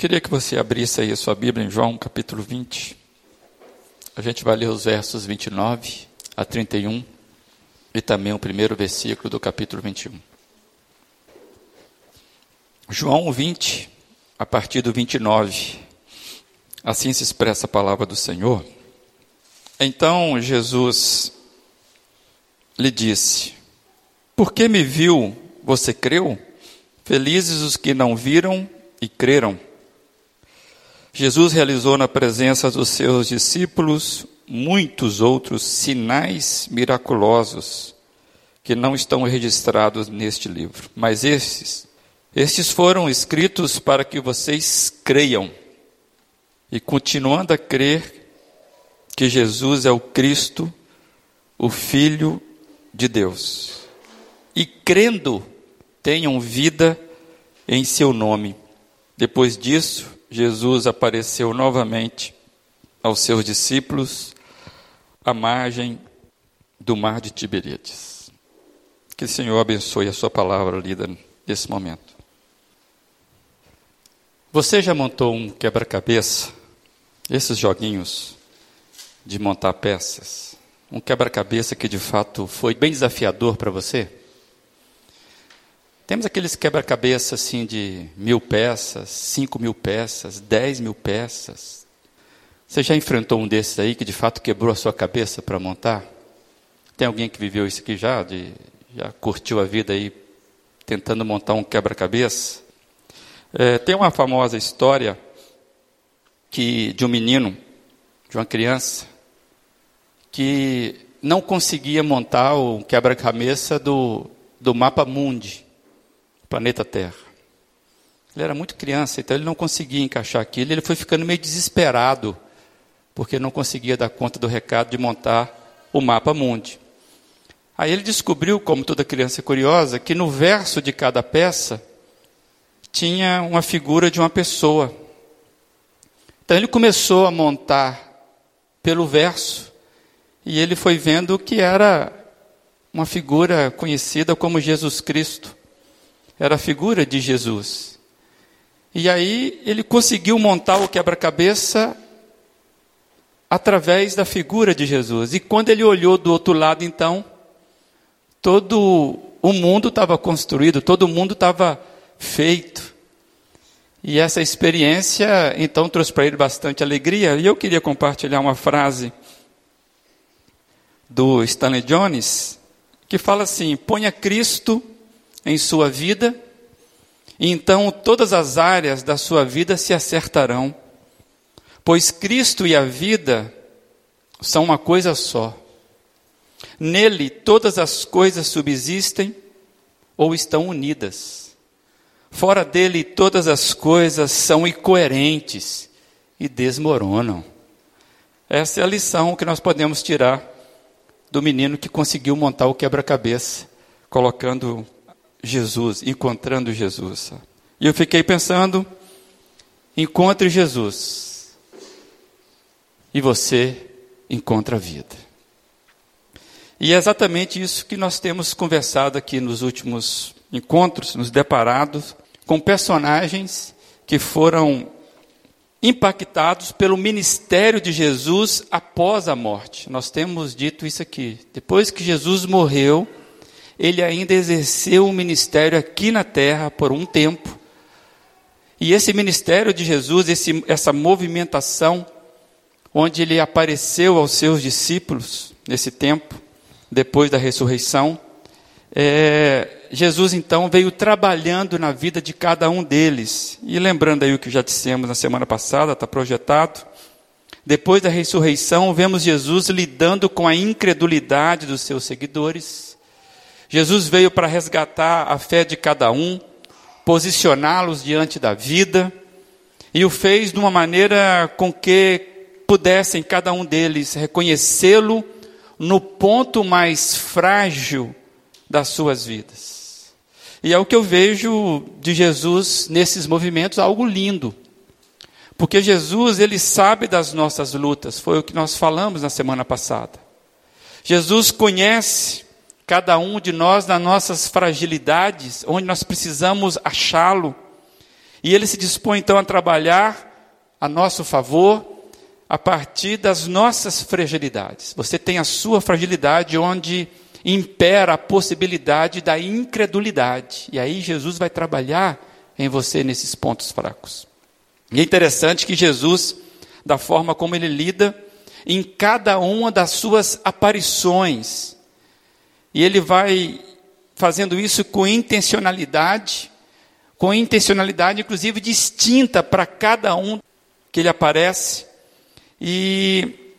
Queria que você abrisse aí a sua Bíblia em João capítulo 20. A gente vai ler os versos 29 a 31 e também o primeiro versículo do capítulo 21. João 20, a partir do 29. Assim se expressa a palavra do Senhor. Então Jesus lhe disse: Por que me viu, você creu? Felizes os que não viram e creram. Jesus realizou na presença dos seus discípulos muitos outros sinais miraculosos que não estão registrados neste livro. Mas estes, estes foram escritos para que vocês creiam. E continuando a crer que Jesus é o Cristo, o Filho de Deus. E crendo, tenham vida em seu nome. Depois disso, Jesus apareceu novamente aos seus discípulos à margem do mar de Tiberíades. Que o Senhor abençoe a sua palavra lida nesse momento. Você já montou um quebra-cabeça? Esses joguinhos de montar peças? Um quebra-cabeça que de fato foi bem desafiador para você? Temos aqueles quebra-cabeça assim de mil peças, cinco mil peças, dez mil peças. Você já enfrentou um desses aí que de fato quebrou a sua cabeça para montar? Tem alguém que viveu isso aqui já? De, já curtiu a vida aí tentando montar um quebra-cabeça? É, tem uma famosa história que de um menino, de uma criança, que não conseguia montar o quebra-cabeça do, do mapa mundi planeta Terra. Ele era muito criança, então ele não conseguia encaixar aquilo. Ele foi ficando meio desesperado, porque não conseguia dar conta do recado de montar o mapa mundi. Aí ele descobriu, como toda criança curiosa, que no verso de cada peça tinha uma figura de uma pessoa. Então ele começou a montar pelo verso e ele foi vendo que era uma figura conhecida como Jesus Cristo era a figura de Jesus. E aí ele conseguiu montar o quebra-cabeça através da figura de Jesus. E quando ele olhou do outro lado, então, todo o mundo estava construído, todo o mundo estava feito. E essa experiência, então, trouxe para ele bastante alegria. E eu queria compartilhar uma frase do Stanley Jones, que fala assim: ponha Cristo em sua vida, e então todas as áreas da sua vida se acertarão, pois Cristo e a vida são uma coisa só. Nele todas as coisas subsistem ou estão unidas. Fora dele todas as coisas são incoerentes e desmoronam. Essa é a lição que nós podemos tirar do menino que conseguiu montar o quebra-cabeça, colocando Jesus, encontrando Jesus. E eu fiquei pensando, encontre Jesus. E você encontra a vida. E é exatamente isso que nós temos conversado aqui nos últimos encontros, nos deparados com personagens que foram impactados pelo ministério de Jesus após a morte. Nós temos dito isso aqui. Depois que Jesus morreu, ele ainda exerceu um ministério aqui na terra por um tempo. E esse ministério de Jesus, esse, essa movimentação, onde ele apareceu aos seus discípulos nesse tempo, depois da ressurreição, é, Jesus então veio trabalhando na vida de cada um deles. E lembrando aí o que já dissemos na semana passada, está projetado. Depois da ressurreição, vemos Jesus lidando com a incredulidade dos seus seguidores Jesus veio para resgatar a fé de cada um, posicioná-los diante da vida, e o fez de uma maneira com que pudessem cada um deles reconhecê-lo no ponto mais frágil das suas vidas. E é o que eu vejo de Jesus nesses movimentos, algo lindo. Porque Jesus, ele sabe das nossas lutas, foi o que nós falamos na semana passada. Jesus conhece cada um de nós nas nossas fragilidades, onde nós precisamos achá-lo. E ele se dispõe então a trabalhar a nosso favor a partir das nossas fragilidades. Você tem a sua fragilidade onde impera a possibilidade da incredulidade. E aí Jesus vai trabalhar em você nesses pontos fracos. E é interessante que Jesus, da forma como ele lida em cada uma das suas aparições, e ele vai fazendo isso com intencionalidade, com intencionalidade inclusive distinta para cada um que ele aparece. E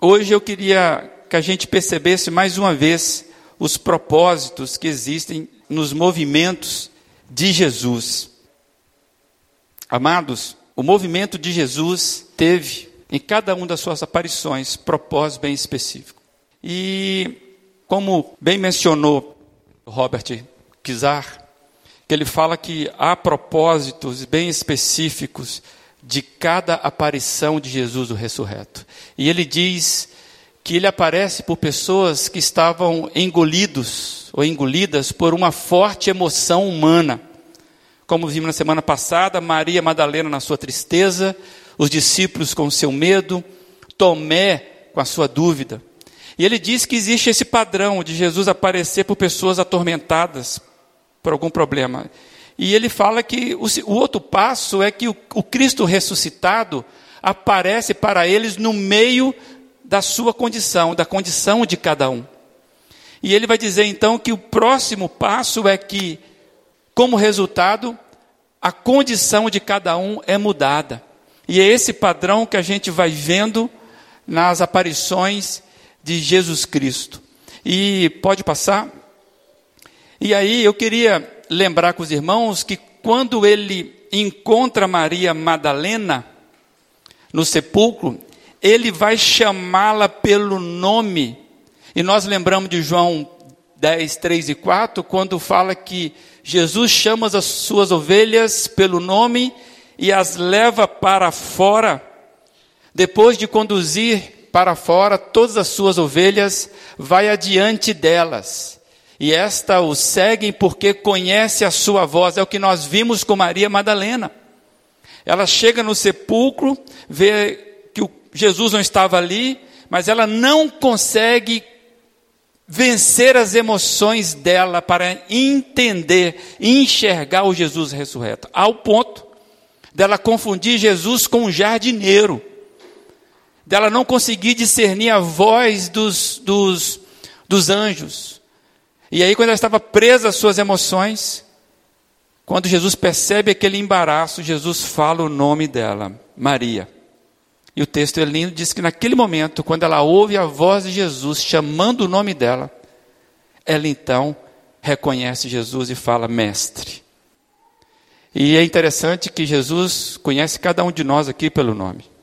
hoje eu queria que a gente percebesse mais uma vez os propósitos que existem nos movimentos de Jesus. Amados, o movimento de Jesus teve em cada uma das suas aparições propósito bem específico. E como bem mencionou Robert Kizar, que ele fala que há propósitos bem específicos de cada aparição de Jesus o ressurreto. E ele diz que ele aparece por pessoas que estavam engolidos ou engolidas por uma forte emoção humana. Como vimos na semana passada, Maria Madalena na sua tristeza, os discípulos com seu medo, Tomé com a sua dúvida. E ele diz que existe esse padrão de Jesus aparecer por pessoas atormentadas por algum problema. E ele fala que o, o outro passo é que o, o Cristo ressuscitado aparece para eles no meio da sua condição, da condição de cada um. E ele vai dizer então que o próximo passo é que, como resultado, a condição de cada um é mudada. E é esse padrão que a gente vai vendo nas aparições de Jesus Cristo. E pode passar? E aí eu queria lembrar com os irmãos que quando ele encontra Maria Madalena no sepulcro, ele vai chamá-la pelo nome. E nós lembramos de João 10, 3 e 4, quando fala que Jesus chama as suas ovelhas pelo nome e as leva para fora. Depois de conduzir para fora todas as suas ovelhas, vai adiante delas e esta o seguem porque conhece a sua voz. É o que nós vimos com Maria Madalena. Ela chega no sepulcro, vê que Jesus não estava ali, mas ela não consegue vencer as emoções dela para entender, enxergar o Jesus ressurreto, ao ponto dela confundir Jesus com um jardineiro, dela não conseguir discernir a voz dos, dos, dos anjos. E aí, quando ela estava presa às suas emoções, quando Jesus percebe aquele embaraço, Jesus fala o nome dela, Maria. E o texto é lindo, diz que naquele momento, quando ela ouve a voz de Jesus chamando o nome dela, ela então reconhece Jesus e fala, Mestre. E é interessante que Jesus conhece cada um de nós aqui pelo nome.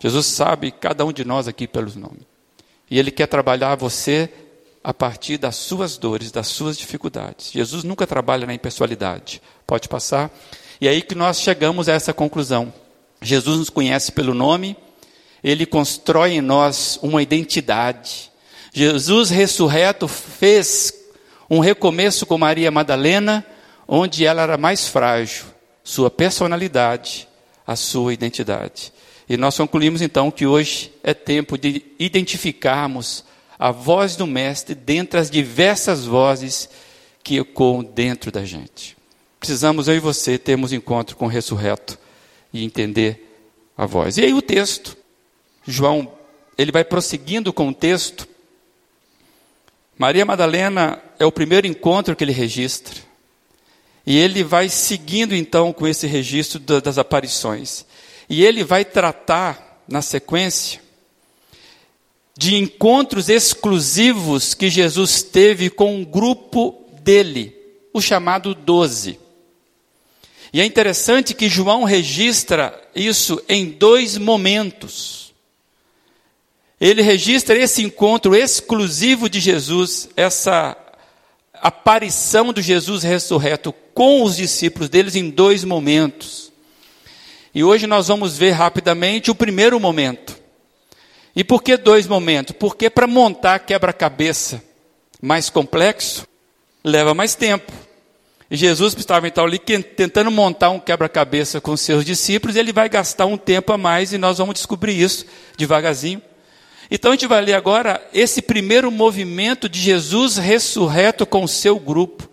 Jesus sabe cada um de nós aqui pelo nome. E Ele quer trabalhar você a partir das suas dores, das suas dificuldades. Jesus nunca trabalha na impessoalidade. Pode passar? E é aí que nós chegamos a essa conclusão. Jesus nos conhece pelo nome, ele constrói em nós uma identidade. Jesus ressurreto fez um recomeço com Maria Madalena, onde ela era mais frágil, sua personalidade, a sua identidade. E nós concluímos então que hoje é tempo de identificarmos a voz do Mestre dentre as diversas vozes que ecoam dentro da gente. Precisamos, eu e você, termos encontro com o ressurreto e entender a voz. E aí o texto, João, ele vai prosseguindo com o texto. Maria Madalena é o primeiro encontro que ele registra. E ele vai seguindo então com esse registro das aparições. E ele vai tratar, na sequência, de encontros exclusivos que Jesus teve com um grupo dele, o chamado Doze. E é interessante que João registra isso em dois momentos. Ele registra esse encontro exclusivo de Jesus, essa aparição do Jesus ressurreto com os discípulos deles em dois momentos. E hoje nós vamos ver rapidamente o primeiro momento. E por que dois momentos? Porque para montar quebra-cabeça mais complexo, leva mais tempo. E Jesus estava então ali tentando montar um quebra-cabeça com seus discípulos, ele vai gastar um tempo a mais, e nós vamos descobrir isso devagarzinho. Então a gente vai ler agora esse primeiro movimento de Jesus ressurreto com o seu grupo,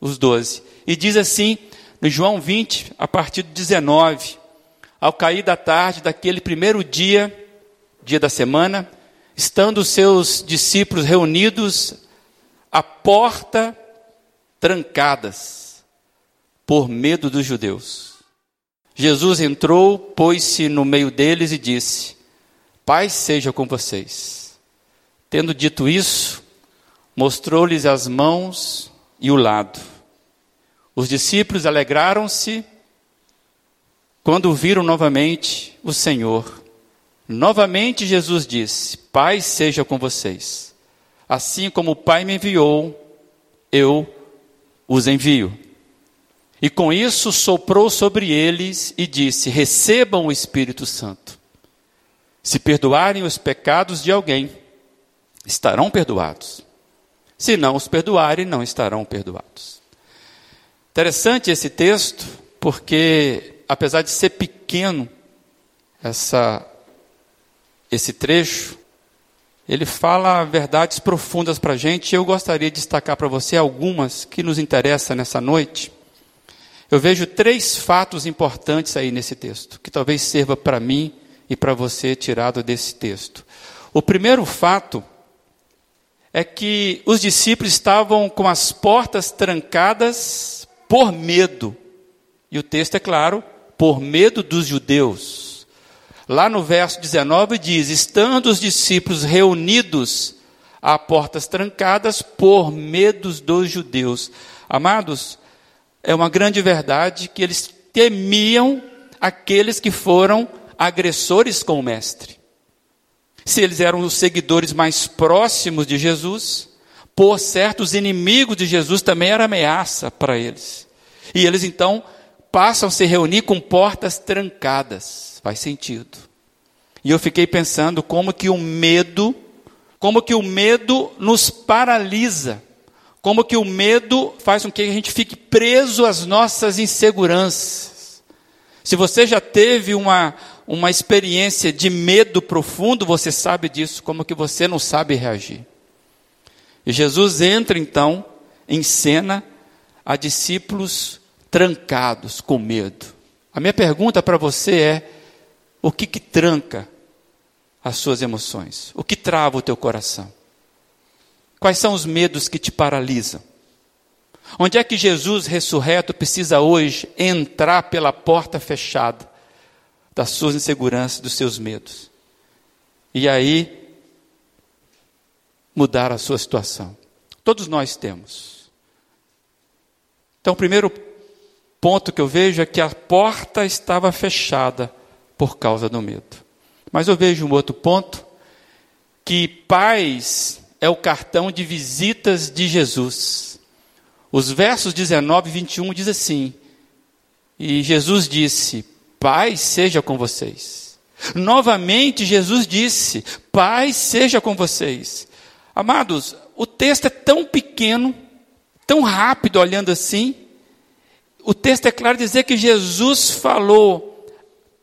os doze. E diz assim, no João 20, a partir do 19: Ao cair da tarde daquele primeiro dia, dia da semana, estando os seus discípulos reunidos, a porta trancadas, por medo dos judeus. Jesus entrou, pôs-se no meio deles e disse: Paz seja com vocês. Tendo dito isso, mostrou-lhes as mãos e o lado. Os discípulos alegraram-se quando viram novamente o Senhor. Novamente Jesus disse: Paz seja com vocês. Assim como o Pai me enviou, eu os envio. E com isso soprou sobre eles e disse: Recebam o Espírito Santo. Se perdoarem os pecados de alguém, estarão perdoados. Se não os perdoarem, não estarão perdoados. Interessante esse texto, porque apesar de ser pequeno, essa, esse trecho, ele fala verdades profundas para a gente. Eu gostaria de destacar para você algumas que nos interessam nessa noite. Eu vejo três fatos importantes aí nesse texto, que talvez sirva para mim e para você tirado desse texto. O primeiro fato é que os discípulos estavam com as portas trancadas por medo. E o texto é claro, por medo dos judeus. Lá no verso 19 diz: Estando os discípulos reunidos a portas trancadas por medo dos judeus. Amados, é uma grande verdade que eles temiam aqueles que foram agressores com o Mestre. Se eles eram os seguidores mais próximos de Jesus, por certo, os inimigos de Jesus também era ameaça para eles. E eles então passam a se reunir com portas trancadas. Faz sentido. E eu fiquei pensando como que o medo, como que o medo nos paralisa. Como que o medo faz com que a gente fique preso às nossas inseguranças. Se você já teve uma, uma experiência de medo profundo, você sabe disso, como que você não sabe reagir. E Jesus entra então em cena a discípulos trancados com medo. A minha pergunta para você é: o que, que tranca as suas emoções? O que trava o teu coração? Quais são os medos que te paralisam? Onde é que Jesus ressurreto precisa hoje entrar pela porta fechada das suas inseguranças, dos seus medos. E aí, mudar a sua situação. Todos nós temos. Então, o primeiro ponto que eu vejo é que a porta estava fechada por causa do medo. Mas eu vejo um outro ponto, que paz é o cartão de visitas de Jesus. Os versos 19 e 21 diz assim: E Jesus disse: Paz seja com vocês. Novamente, Jesus disse: Paz seja com vocês. Amados, o texto é tão pequeno, tão rápido olhando assim. O texto é claro dizer que Jesus falou: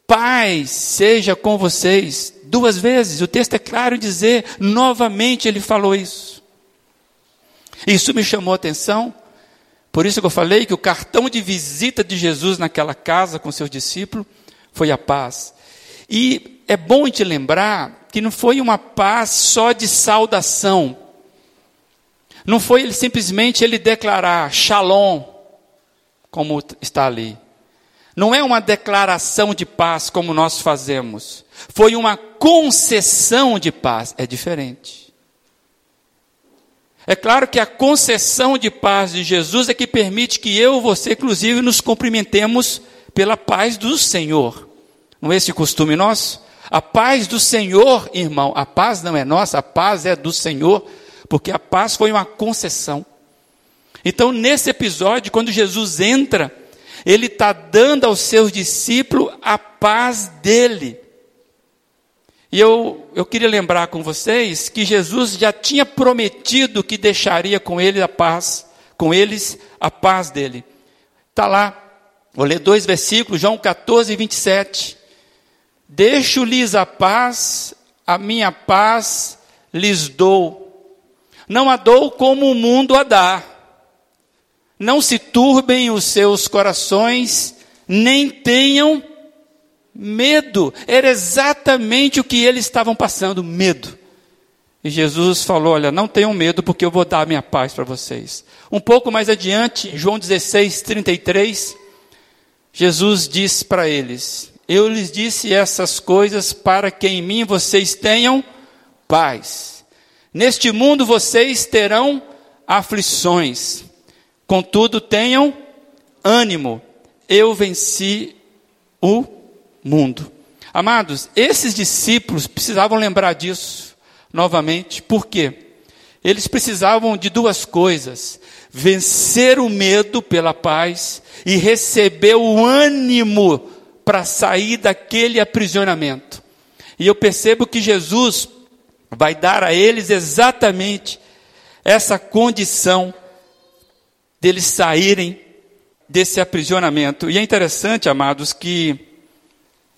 Paz seja com vocês. Duas vezes. O texto é claro dizer, novamente ele falou isso. Isso me chamou a atenção por isso que eu falei que o cartão de visita de Jesus naquela casa com seus discípulos foi a paz. E é bom te lembrar que não foi uma paz só de saudação. Não foi ele simplesmente ele declarar shalom, como está ali. Não é uma declaração de paz como nós fazemos. Foi uma concessão de paz. É diferente. É claro que a concessão de paz de Jesus é que permite que eu você, inclusive, nos cumprimentemos pela paz do Senhor. Não é esse costume nosso? A paz do Senhor, irmão, a paz não é nossa, a paz é do Senhor, porque a paz foi uma concessão. Então, nesse episódio, quando Jesus entra, ele está dando aos seus discípulos a paz dele. E eu, eu queria lembrar com vocês que Jesus já tinha prometido que deixaria com ele a paz com eles a paz dele. Está lá, vou ler dois versículos, João 14, 27. Deixo-lhes a paz, a minha paz lhes dou. Não a dou como o mundo a dá. Não se turbem os seus corações, nem tenham medo. Era exatamente o que eles estavam passando, medo. E Jesus falou: Olha, não tenham medo, porque eu vou dar a minha paz para vocês. Um pouco mais adiante, João 16, 33, Jesus disse para eles: Eu lhes disse essas coisas para que em mim vocês tenham paz. Neste mundo vocês terão aflições, contudo tenham ânimo, eu venci o mundo. Amados, esses discípulos precisavam lembrar disso novamente, por quê? Eles precisavam de duas coisas: vencer o medo pela paz e receber o ânimo para sair daquele aprisionamento. E eu percebo que Jesus vai dar a eles exatamente essa condição deles saírem desse aprisionamento. E é interessante, amados, que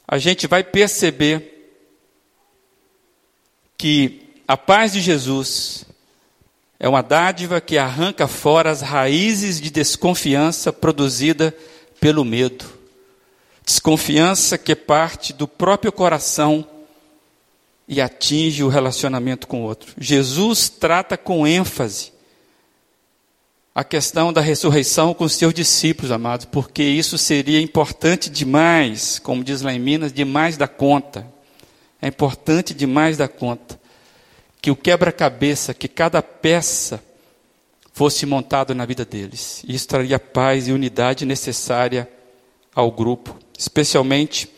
a gente vai perceber que a paz de Jesus é uma dádiva que arranca fora as raízes de desconfiança produzida pelo medo. Desconfiança que parte do próprio coração e atinge o relacionamento com o outro. Jesus trata com ênfase a questão da ressurreição com os seus discípulos, amados, porque isso seria importante demais, como diz lá em Minas, demais da conta. É importante demais da conta que o quebra-cabeça, que cada peça fosse montado na vida deles. Isso traria paz e unidade necessária ao grupo, especialmente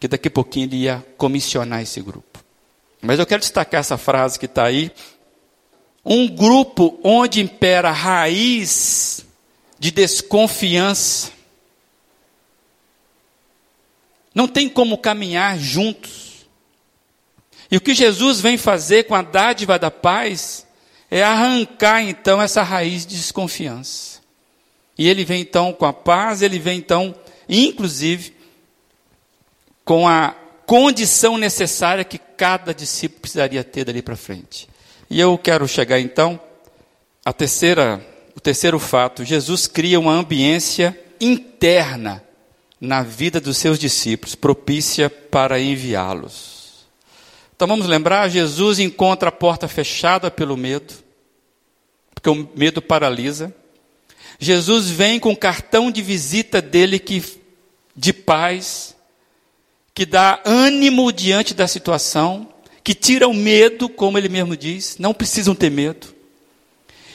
que daqui a pouquinho ele ia comissionar esse grupo. Mas eu quero destacar essa frase que está aí. Um grupo onde impera raiz de desconfiança. Não tem como caminhar juntos. E o que Jesus vem fazer com a dádiva da paz é arrancar então essa raiz de desconfiança. E ele vem então com a paz, ele vem então, inclusive, com a condição necessária que cada discípulo precisaria ter dali para frente. E eu quero chegar então à terceira, o terceiro fato. Jesus cria uma ambiência interna na vida dos seus discípulos, propícia para enviá-los. Então vamos lembrar, Jesus encontra a porta fechada pelo medo, porque o medo paralisa. Jesus vem com o cartão de visita dele que de paz, que dá ânimo diante da situação, que tira o medo, como ele mesmo diz, não precisam ter medo.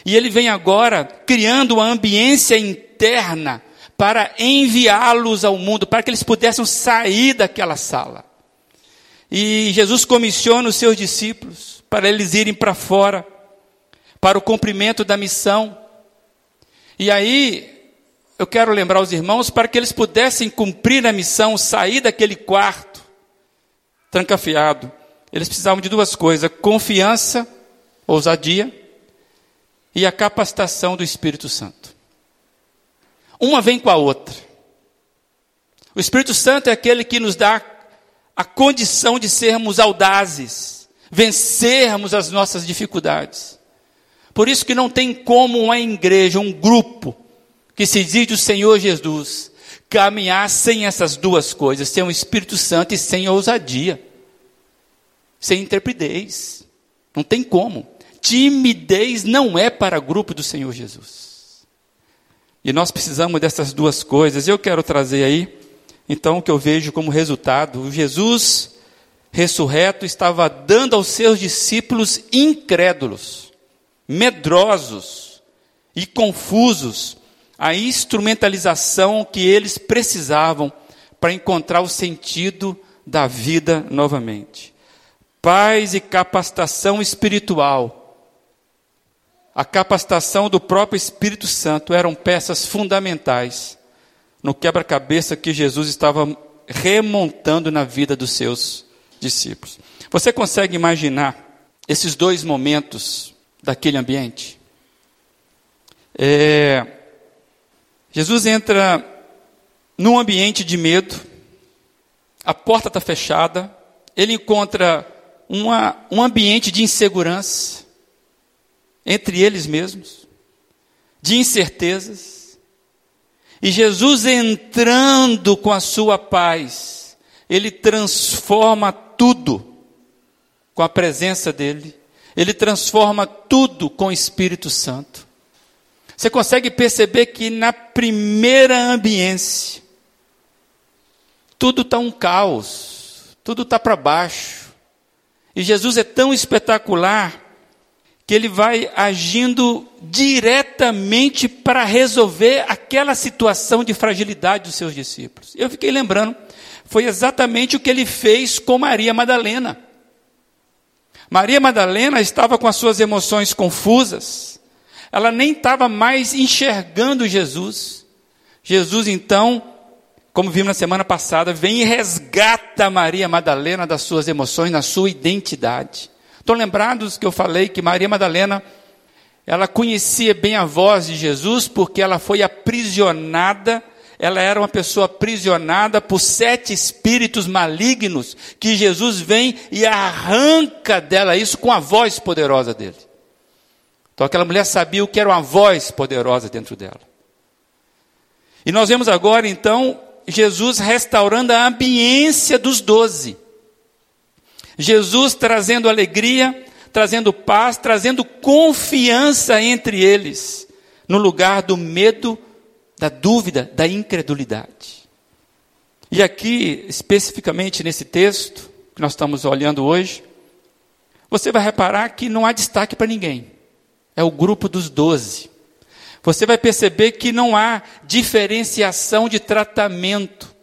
E ele vem agora criando uma ambiência interna para enviá-los ao mundo, para que eles pudessem sair daquela sala. E Jesus comissiona os seus discípulos para eles irem para fora, para o cumprimento da missão. E aí, eu quero lembrar os irmãos para que eles pudessem cumprir a missão, sair daquele quarto trancafiado. Eles precisavam de duas coisas: confiança, ousadia e a capacitação do Espírito Santo. Uma vem com a outra. O Espírito Santo é aquele que nos dá a condição de sermos audazes, vencermos as nossas dificuldades. Por isso que não tem como uma igreja, um grupo, que se diz do Senhor Jesus, caminhar sem essas duas coisas, sem o Espírito Santo e sem ousadia, sem intrepidez. Não tem como. Timidez não é para grupo do Senhor Jesus. E nós precisamos dessas duas coisas. Eu quero trazer aí, então, o que eu vejo como resultado. Jesus ressurreto estava dando aos seus discípulos incrédulos, medrosos e confusos a instrumentalização que eles precisavam para encontrar o sentido da vida novamente. Paz e capacitação espiritual. A capacitação do próprio Espírito Santo eram peças fundamentais no quebra-cabeça que Jesus estava remontando na vida dos seus discípulos. Você consegue imaginar esses dois momentos daquele ambiente? É, Jesus entra num ambiente de medo, a porta está fechada, ele encontra uma, um ambiente de insegurança entre eles mesmos, de incertezas. E Jesus entrando com a sua paz, ele transforma tudo com a presença dele, ele transforma tudo com o Espírito Santo. Você consegue perceber que na primeira ambiência, tudo está um caos, tudo está para baixo. E Jesus é tão espetacular que ele vai agindo diretamente para resolver aquela situação de fragilidade dos seus discípulos. Eu fiquei lembrando, foi exatamente o que ele fez com Maria Madalena. Maria Madalena estava com as suas emoções confusas, ela nem estava mais enxergando Jesus. Jesus, então, como vimos na semana passada, vem e resgata Maria Madalena das suas emoções, na sua identidade. Estão lembrados que eu falei que Maria Madalena, ela conhecia bem a voz de Jesus porque ela foi aprisionada, ela era uma pessoa aprisionada por sete espíritos malignos que Jesus vem e arranca dela isso com a voz poderosa dele. Então aquela mulher sabia o que era uma voz poderosa dentro dela. E nós vemos agora então Jesus restaurando a ambiência dos doze. Jesus trazendo alegria, trazendo paz, trazendo confiança entre eles, no lugar do medo, da dúvida, da incredulidade. E aqui, especificamente nesse texto que nós estamos olhando hoje, você vai reparar que não há destaque para ninguém. É o grupo dos doze. Você vai perceber que não há diferenciação de tratamento.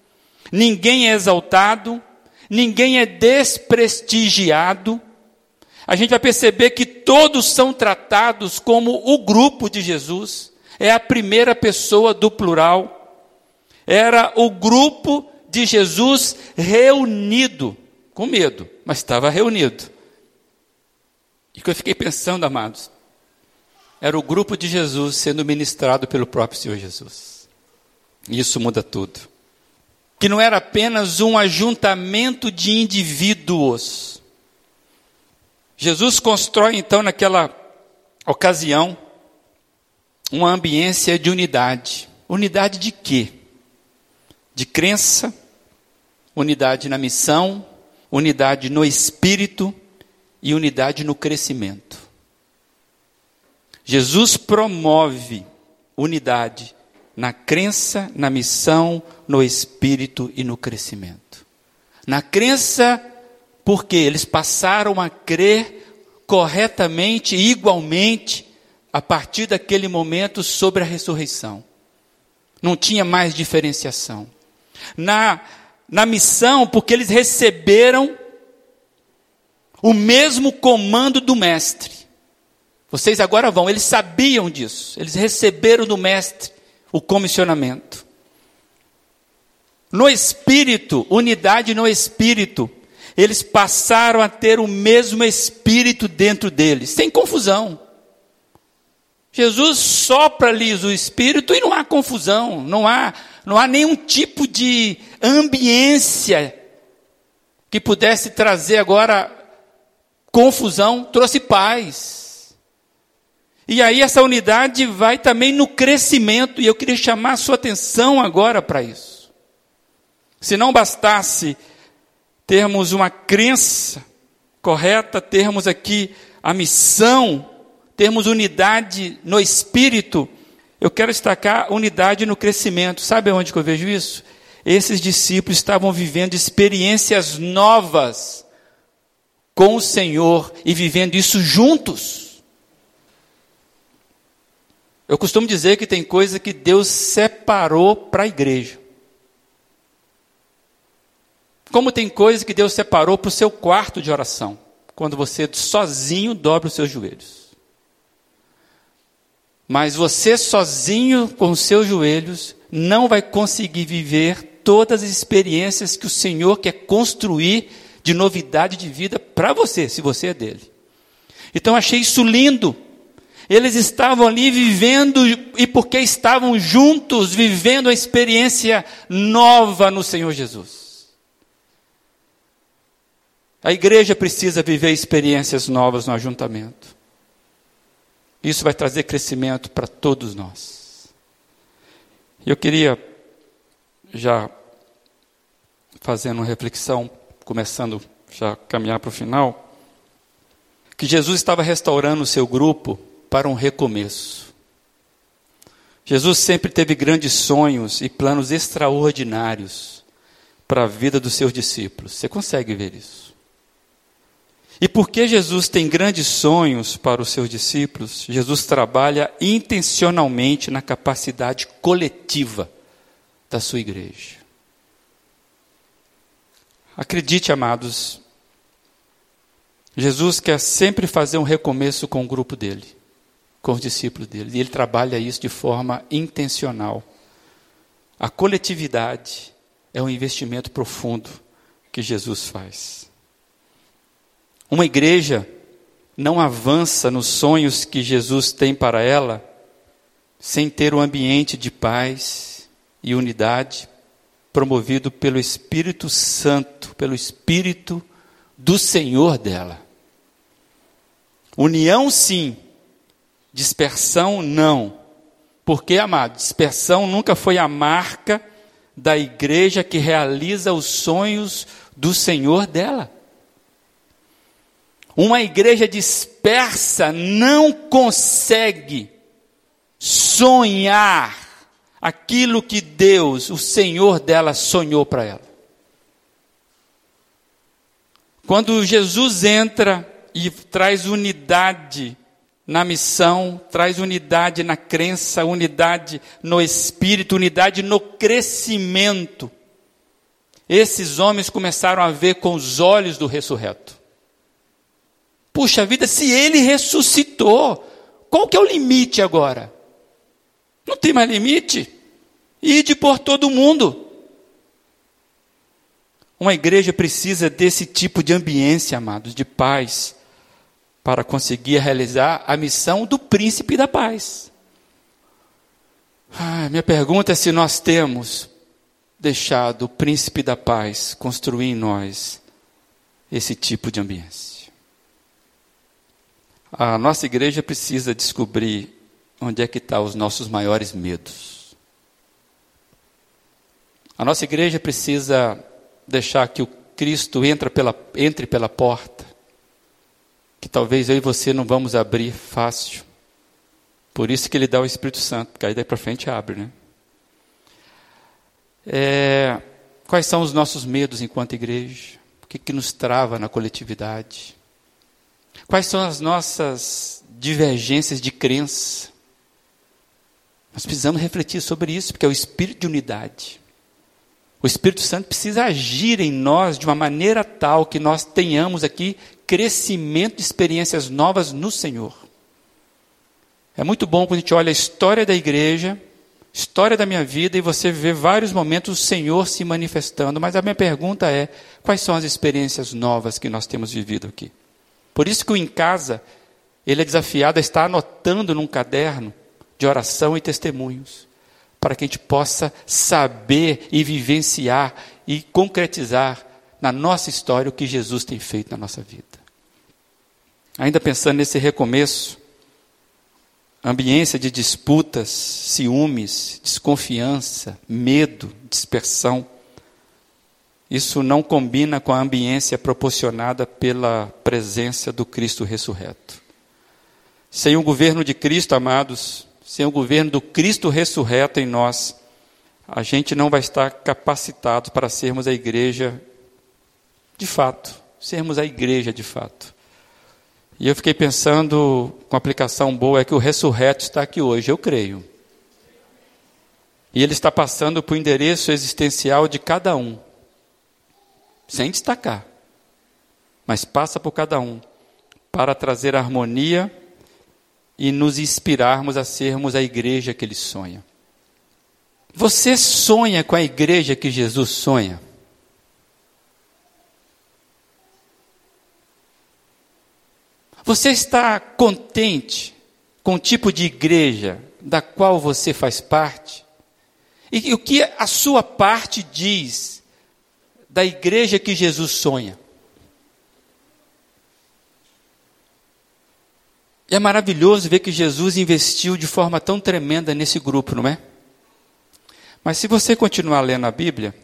Ninguém é exaltado, ninguém é desprestigiado. A gente vai perceber que todos são tratados como o grupo de Jesus. É a primeira pessoa do plural. Era o grupo de Jesus reunido, com medo, mas estava reunido. E que eu fiquei pensando, amados, era o grupo de Jesus sendo ministrado pelo próprio Senhor Jesus. E isso muda tudo que não era apenas um ajuntamento de indivíduos. Jesus constrói então naquela ocasião uma ambiência de unidade. Unidade de quê? De crença, unidade na missão, unidade no espírito e unidade no crescimento. Jesus promove unidade na crença, na missão, no espírito e no crescimento. Na crença, porque eles passaram a crer corretamente e igualmente a partir daquele momento sobre a ressurreição. Não tinha mais diferenciação. Na, na missão, porque eles receberam o mesmo comando do Mestre. Vocês agora vão, eles sabiam disso, eles receberam do Mestre o comissionamento. No espírito, unidade no espírito, eles passaram a ter o mesmo espírito dentro deles, sem confusão. Jesus sopra-lhes o espírito e não há confusão, não há, não há nenhum tipo de ambiência que pudesse trazer agora confusão, trouxe paz. E aí essa unidade vai também no crescimento, e eu queria chamar a sua atenção agora para isso. Se não bastasse termos uma crença correta, termos aqui a missão, termos unidade no espírito, eu quero destacar unidade no crescimento. Sabe onde que eu vejo isso? Esses discípulos estavam vivendo experiências novas com o Senhor e vivendo isso juntos. Eu costumo dizer que tem coisa que Deus separou para a igreja. Como tem coisa que Deus separou para o seu quarto de oração, quando você sozinho dobra os seus joelhos. Mas você sozinho com os seus joelhos não vai conseguir viver todas as experiências que o Senhor quer construir de novidade de vida para você, se você é dele. Então achei isso lindo Eles estavam ali vivendo, e porque estavam juntos, vivendo a experiência nova no Senhor Jesus. A igreja precisa viver experiências novas no ajuntamento. Isso vai trazer crescimento para todos nós. Eu queria, já fazendo uma reflexão, começando já a caminhar para o final, que Jesus estava restaurando o seu grupo para um recomeço. Jesus sempre teve grandes sonhos e planos extraordinários para a vida dos seus discípulos. Você consegue ver isso? E porque Jesus tem grandes sonhos para os seus discípulos, Jesus trabalha intencionalmente na capacidade coletiva da sua igreja. Acredite, amados, Jesus quer sempre fazer um recomeço com o grupo dele, com os discípulos dele, e ele trabalha isso de forma intencional. A coletividade é um investimento profundo que Jesus faz. Uma igreja não avança nos sonhos que Jesus tem para ela sem ter um ambiente de paz e unidade promovido pelo Espírito Santo, pelo Espírito do Senhor dela. União sim, dispersão não. Porque, amado, dispersão nunca foi a marca da igreja que realiza os sonhos do Senhor dela. Uma igreja dispersa não consegue sonhar aquilo que Deus, o Senhor dela, sonhou para ela. Quando Jesus entra e traz unidade na missão, traz unidade na crença, unidade no espírito, unidade no crescimento. Esses homens começaram a ver com os olhos do ressurreto. Puxa vida, se ele ressuscitou, qual que é o limite agora? Não tem mais limite. Ide por todo mundo. Uma igreja precisa desse tipo de ambiência, amados, de paz, para conseguir realizar a missão do príncipe da paz. Ah, minha pergunta é se nós temos deixado o príncipe da paz construir em nós esse tipo de ambiência. A nossa igreja precisa descobrir onde é que estão tá os nossos maiores medos. A nossa igreja precisa deixar que o Cristo entre pela, entre pela porta, que talvez eu e você não vamos abrir fácil. Por isso que ele dá o Espírito Santo, porque aí daí para frente abre, né? É, quais são os nossos medos enquanto igreja? O que, que nos trava na coletividade? Quais são as nossas divergências de crença? Nós precisamos refletir sobre isso, porque é o espírito de unidade. O Espírito Santo precisa agir em nós de uma maneira tal que nós tenhamos aqui crescimento de experiências novas no Senhor. É muito bom quando a gente olha a história da igreja, história da minha vida, e você vê vários momentos o Senhor se manifestando. Mas a minha pergunta é: quais são as experiências novas que nós temos vivido aqui? Por isso que o em casa, ele é desafiado a estar anotando num caderno de oração e testemunhos para que a gente possa saber e vivenciar e concretizar na nossa história o que Jesus tem feito na nossa vida. Ainda pensando nesse recomeço, ambiência de disputas, ciúmes, desconfiança, medo, dispersão, isso não combina com a ambiência proporcionada pela presença do Cristo ressurreto. Sem o governo de Cristo, amados, sem o governo do Cristo ressurreto em nós, a gente não vai estar capacitado para sermos a igreja de fato, sermos a igreja de fato. E eu fiquei pensando, com aplicação boa, é que o ressurreto está aqui hoje, eu creio. E ele está passando para o endereço existencial de cada um, sem destacar, mas passa por cada um, para trazer harmonia e nos inspirarmos a sermos a igreja que ele sonha. Você sonha com a igreja que Jesus sonha? Você está contente com o tipo de igreja da qual você faz parte? E o que a sua parte diz da igreja que Jesus sonha? E é maravilhoso ver que Jesus investiu de forma tão tremenda nesse grupo, não é? Mas se você continuar lendo a Bíblia,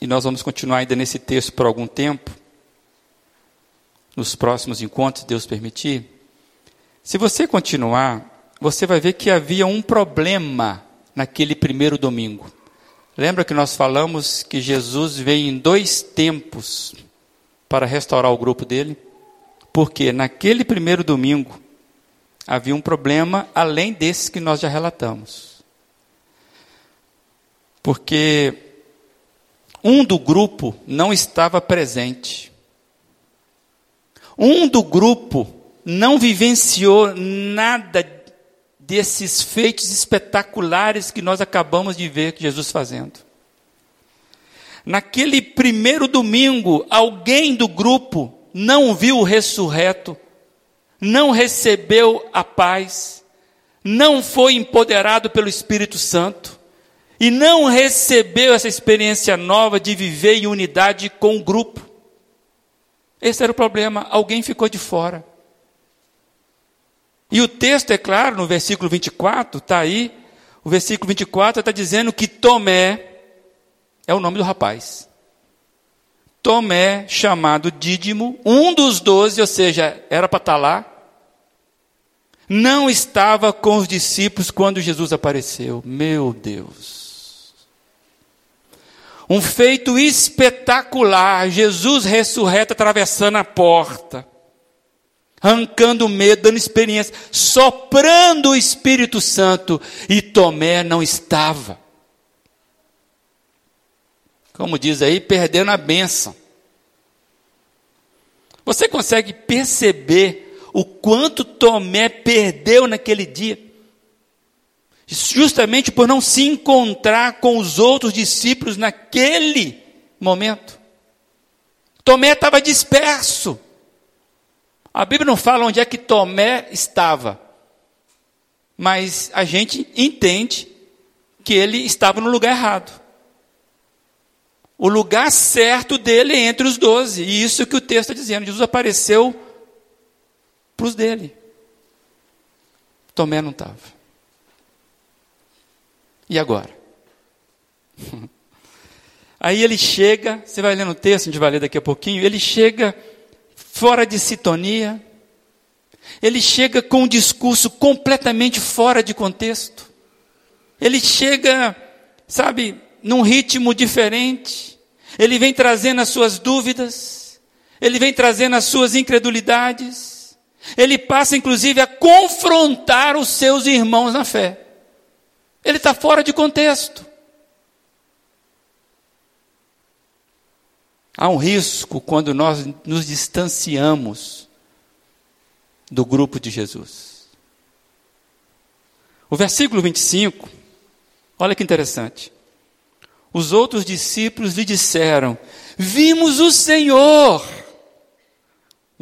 e nós vamos continuar ainda nesse texto por algum tempo, nos próximos encontros, Deus permitir, se você continuar, você vai ver que havia um problema naquele primeiro domingo. Lembra que nós falamos que Jesus veio em dois tempos para restaurar o grupo dele? Porque naquele primeiro domingo, havia um problema além desses que nós já relatamos. Porque um do grupo não estava presente. Um do grupo não vivenciou nada desses feitos espetaculares que nós acabamos de ver Jesus fazendo. Naquele primeiro domingo, alguém do grupo não viu o ressurreto não recebeu a paz, não foi empoderado pelo Espírito Santo e não recebeu essa experiência nova de viver em unidade com o grupo. Esse era o problema, alguém ficou de fora. E o texto, é claro, no versículo 24, está aí, o versículo 24 está dizendo que Tomé é o nome do rapaz. Tomé, chamado Dídimo, um dos doze, ou seja, era para estar tá lá, não estava com os discípulos quando Jesus apareceu. Meu Deus. Um feito espetacular. Jesus ressurreto atravessando a porta, arrancando medo, dando experiência, soprando o Espírito Santo. E Tomé não estava. Como diz aí, perdendo a bênção. Você consegue perceber o quanto Tomé perdeu naquele dia. Justamente por não se encontrar com os outros discípulos naquele momento. Tomé estava disperso. A Bíblia não fala onde é que Tomé estava, mas a gente entende que ele estava no lugar errado. O lugar certo dele é entre os doze, e isso que o texto está dizendo. Jesus apareceu para os dele. Tomé não estava. E agora? Aí ele chega, você vai ler no texto, a gente vai ler daqui a pouquinho, ele chega fora de sintonia, ele chega com um discurso completamente fora de contexto, ele chega, sabe, num ritmo diferente, ele vem trazendo as suas dúvidas, ele vem trazendo as suas incredulidades, ele passa, inclusive, a confrontar os seus irmãos na fé. Ele está fora de contexto. Há um risco quando nós nos distanciamos do grupo de Jesus. O versículo 25, olha que interessante. Os outros discípulos lhe disseram: Vimos o Senhor.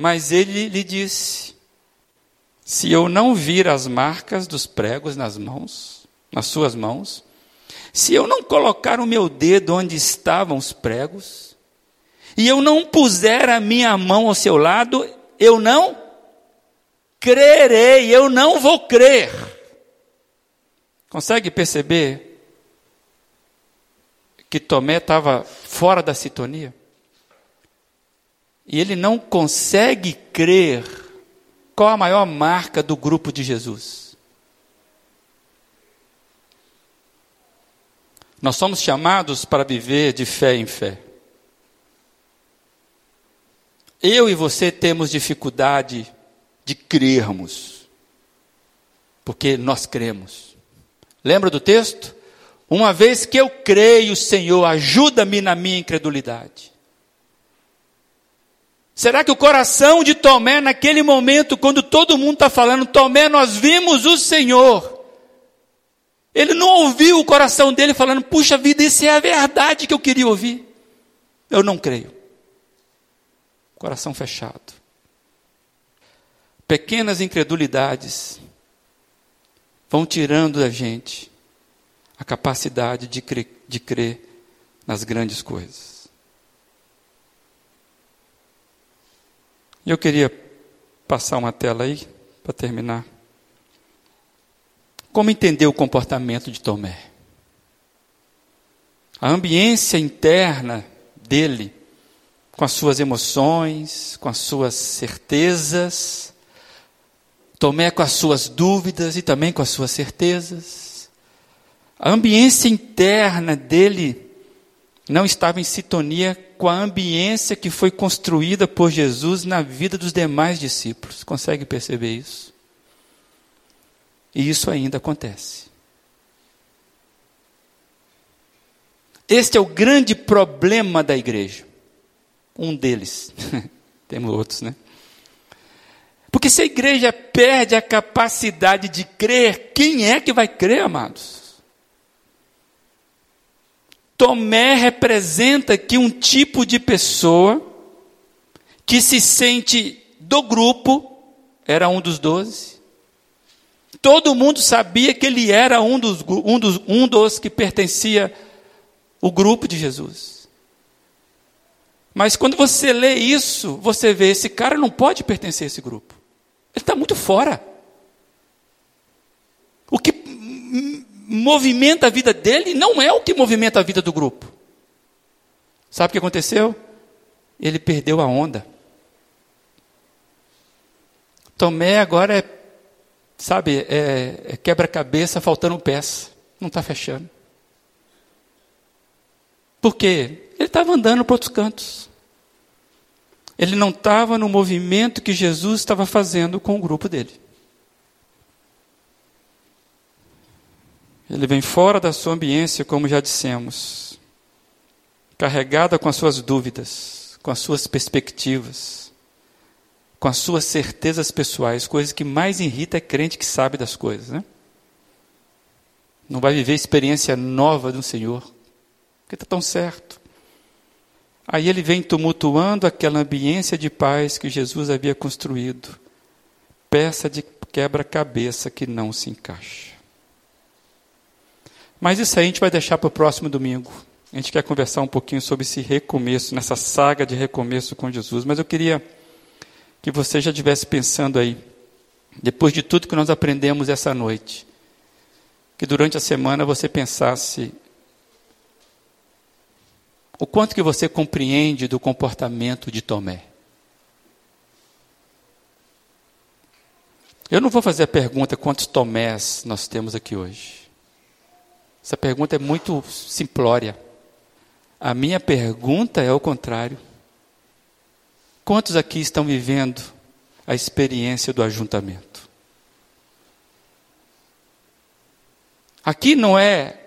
Mas ele lhe disse: Se eu não vir as marcas dos pregos nas mãos, nas suas mãos, se eu não colocar o meu dedo onde estavam os pregos, e eu não puser a minha mão ao seu lado, eu não crerei, eu não vou crer. Consegue perceber que Tomé estava fora da sintonia? E ele não consegue crer qual a maior marca do grupo de Jesus. Nós somos chamados para viver de fé em fé. Eu e você temos dificuldade de crermos, porque nós cremos. Lembra do texto? Uma vez que eu creio, Senhor, ajuda-me na minha incredulidade. Será que o coração de Tomé, naquele momento, quando todo mundo está falando, Tomé, nós vimos o Senhor. Ele não ouviu o coração dele falando, puxa vida, isso é a verdade que eu queria ouvir. Eu não creio. Coração fechado. Pequenas incredulidades vão tirando da gente a capacidade de crer, de crer nas grandes coisas. E eu queria passar uma tela aí, para terminar. Como entender o comportamento de Tomé? A ambiência interna dele, com as suas emoções, com as suas certezas, Tomé com as suas dúvidas e também com as suas certezas. A ambiência interna dele não estava em sintonia com a ambiência que foi construída por Jesus na vida dos demais discípulos. Consegue perceber isso? E isso ainda acontece. Este é o grande problema da igreja. Um deles. Temos outros, né? Porque se a igreja perde a capacidade de crer, quem é que vai crer, amados? Tomé representa aqui um tipo de pessoa que se sente do grupo, era um dos doze. Todo mundo sabia que ele era um dos, um dos, um dos que pertencia ao grupo de Jesus. Mas quando você lê isso, você vê, esse cara não pode pertencer a esse grupo. Ele está muito fora. O que movimenta a vida dele não é o que movimenta a vida do grupo. Sabe o que aconteceu? Ele perdeu a onda. Tomé agora é, sabe, é, é quebra-cabeça faltando peça. Não está fechando. Por quê? Ele estava andando para outros cantos. Ele não estava no movimento que Jesus estava fazendo com o grupo dele. Ele vem fora da sua ambiência, como já dissemos, carregada com as suas dúvidas, com as suas perspectivas, com as suas certezas pessoais, coisas que mais irrita é crente que sabe das coisas, né? Não vai viver experiência nova do Senhor, porque está tão certo. Aí ele vem tumultuando aquela ambiência de paz que Jesus havia construído. Peça de quebra-cabeça que não se encaixa. Mas isso aí a gente vai deixar para o próximo domingo. A gente quer conversar um pouquinho sobre esse recomeço, nessa saga de recomeço com Jesus. Mas eu queria que você já estivesse pensando aí, depois de tudo que nós aprendemos essa noite, que durante a semana você pensasse o quanto que você compreende do comportamento de Tomé? Eu não vou fazer a pergunta quantos Tomés nós temos aqui hoje. Essa pergunta é muito simplória. A minha pergunta é o contrário. Quantos aqui estão vivendo a experiência do ajuntamento? Aqui não é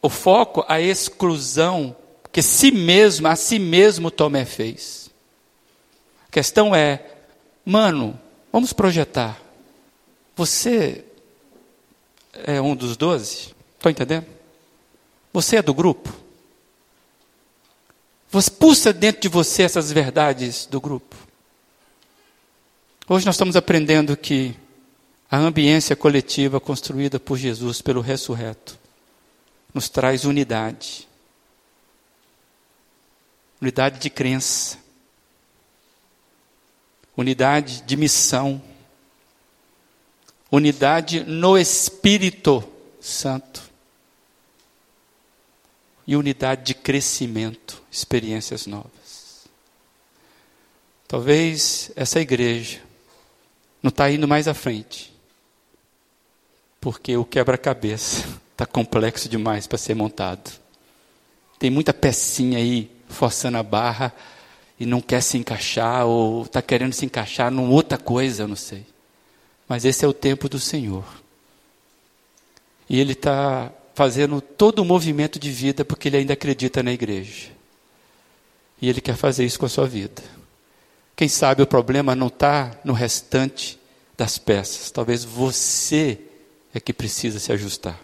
o foco, a exclusão que si mesmo, a si mesmo Tomé fez. A questão é, mano, vamos projetar. Você é um dos doze? Estou entendendo? Você é do grupo? Você pulsa dentro de você essas verdades do grupo. Hoje nós estamos aprendendo que a ambiência coletiva construída por Jesus, pelo ressurreto, nos traz unidade. Unidade de crença. Unidade de missão. Unidade no Espírito Santo. E unidade de crescimento, experiências novas. Talvez essa igreja não está indo mais à frente, porque o quebra-cabeça está complexo demais para ser montado. Tem muita pecinha aí forçando a barra e não quer se encaixar ou está querendo se encaixar numa outra coisa, eu não sei. Mas esse é o tempo do Senhor. E Ele está fazendo todo o movimento de vida porque Ele ainda acredita na igreja. E Ele quer fazer isso com a sua vida. Quem sabe o problema não está no restante das peças. Talvez você é que precisa se ajustar.